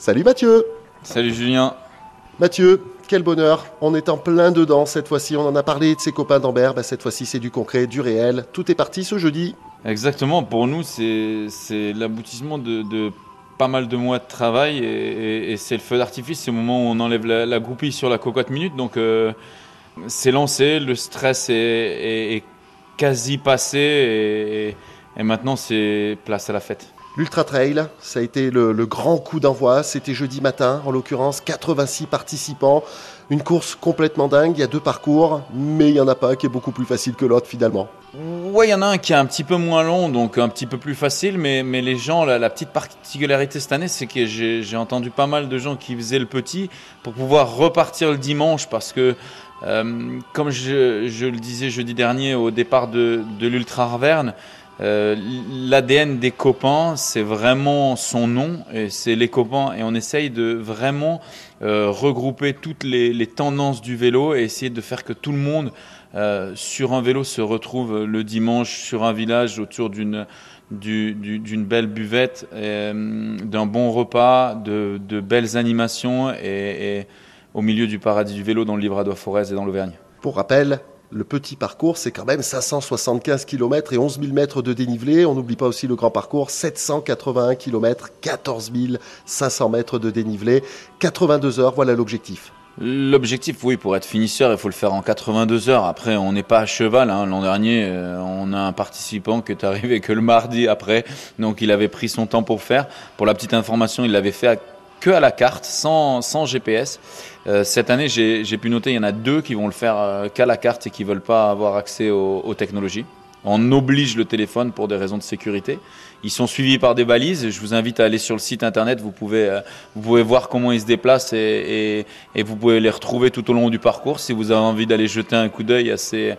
Salut Mathieu. Salut Julien. Mathieu, quel bonheur. On est en plein dedans cette fois-ci, on en a parlé de ses copains d'Ambert, bah, cette fois-ci c'est du concret, du réel, tout est parti ce jeudi. Exactement, pour nous c'est l'aboutissement de, pas mal de mois de travail et, c'est le feu d'artifice, c'est le moment où on enlève la, goupille sur la cocotte minute, donc euh, c'est lancé, le stress est, quasi passé et maintenant c'est place à la fête. L'Ultra Trail, ça a été le, grand coup d'envoi. C'était jeudi matin, en l'occurrence, 86 participants. Une course complètement dingue. Il y a deux parcours, mais il n'y en a pas un qui est beaucoup plus facile que l'autre finalement. Ouais, il y en a un qui est un petit peu moins long, donc un petit peu plus facile, mais, les gens, la, petite particularité cette année, c'est que j'ai entendu pas mal de gens qui faisaient le petit pour pouvoir repartir le dimanche parce que, euh, comme je, je, le disais jeudi dernier au départ de, de l'Ultra Arverne, euh, L'ADN des copains, c'est vraiment son nom, et c'est les copains, et on essaye de vraiment euh, regrouper toutes les, tendances du vélo et essayer de faire que tout le monde euh, sur un vélo se retrouve le dimanche sur un village autour d'une belle buvette, d'un bon repas, de, belles animations et, au milieu du paradis du vélo dans le Livradois Forez et dans l'Auvergne. Pour rappel, le petit parcours, c'est quand même 575 km et 11 000 mètres de dénivelé. On n'oublie pas aussi le grand parcours, 781 km, 14 500 mètres de dénivelé, 82 heures, voilà l'objectif. L'objectif, oui, pour être finisseur, il faut le faire en 82 heures. Après, on n'est pas à cheval. Hein. L'an dernier, euh, on a un participant qui est arrivé que le mardi après, donc il avait pris son temps pour faire. Pour la petite information, il l'avait fait que à la carte, sans, sans GPS. Euh, cette année, j'ai pu noter, il y en a deux qui vont le faire euh, qu'à la carte et qui veulent pas avoir accès aux, technologies. On oblige le téléphone pour des raisons de sécurité. Ils sont suivis par des balises. Je vous invite à aller sur le site internet. Vous pouvez, euh, vous pouvez voir comment ils se déplacent et, et, vous pouvez les retrouver tout au long du parcours. Si vous avez envie d'aller jeter un coup d'œil à ces,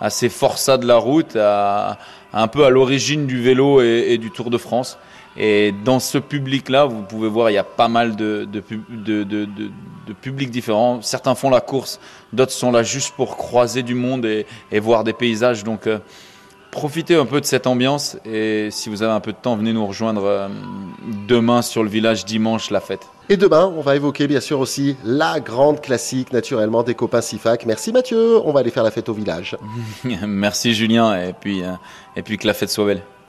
à ces forçats de la route, un peu à l'origine du vélo et, du Tour de France. Et dans ce public-là, vous pouvez voir, il y a pas mal de, publics différents. Certains font la course, d'autres sont là juste pour croiser du monde et, et voir des paysages. Donc, euh, profitez un peu de cette ambiance. Et si vous avez un peu de temps, venez nous rejoindre euh, demain sur le village, dimanche, la fête. Et demain, on va évoquer bien sûr aussi la grande classique, naturellement, des copains SIFAC. Merci Mathieu, on va aller faire la fête au village. Merci Julien, et puis, euh, et puis que la fête soit belle.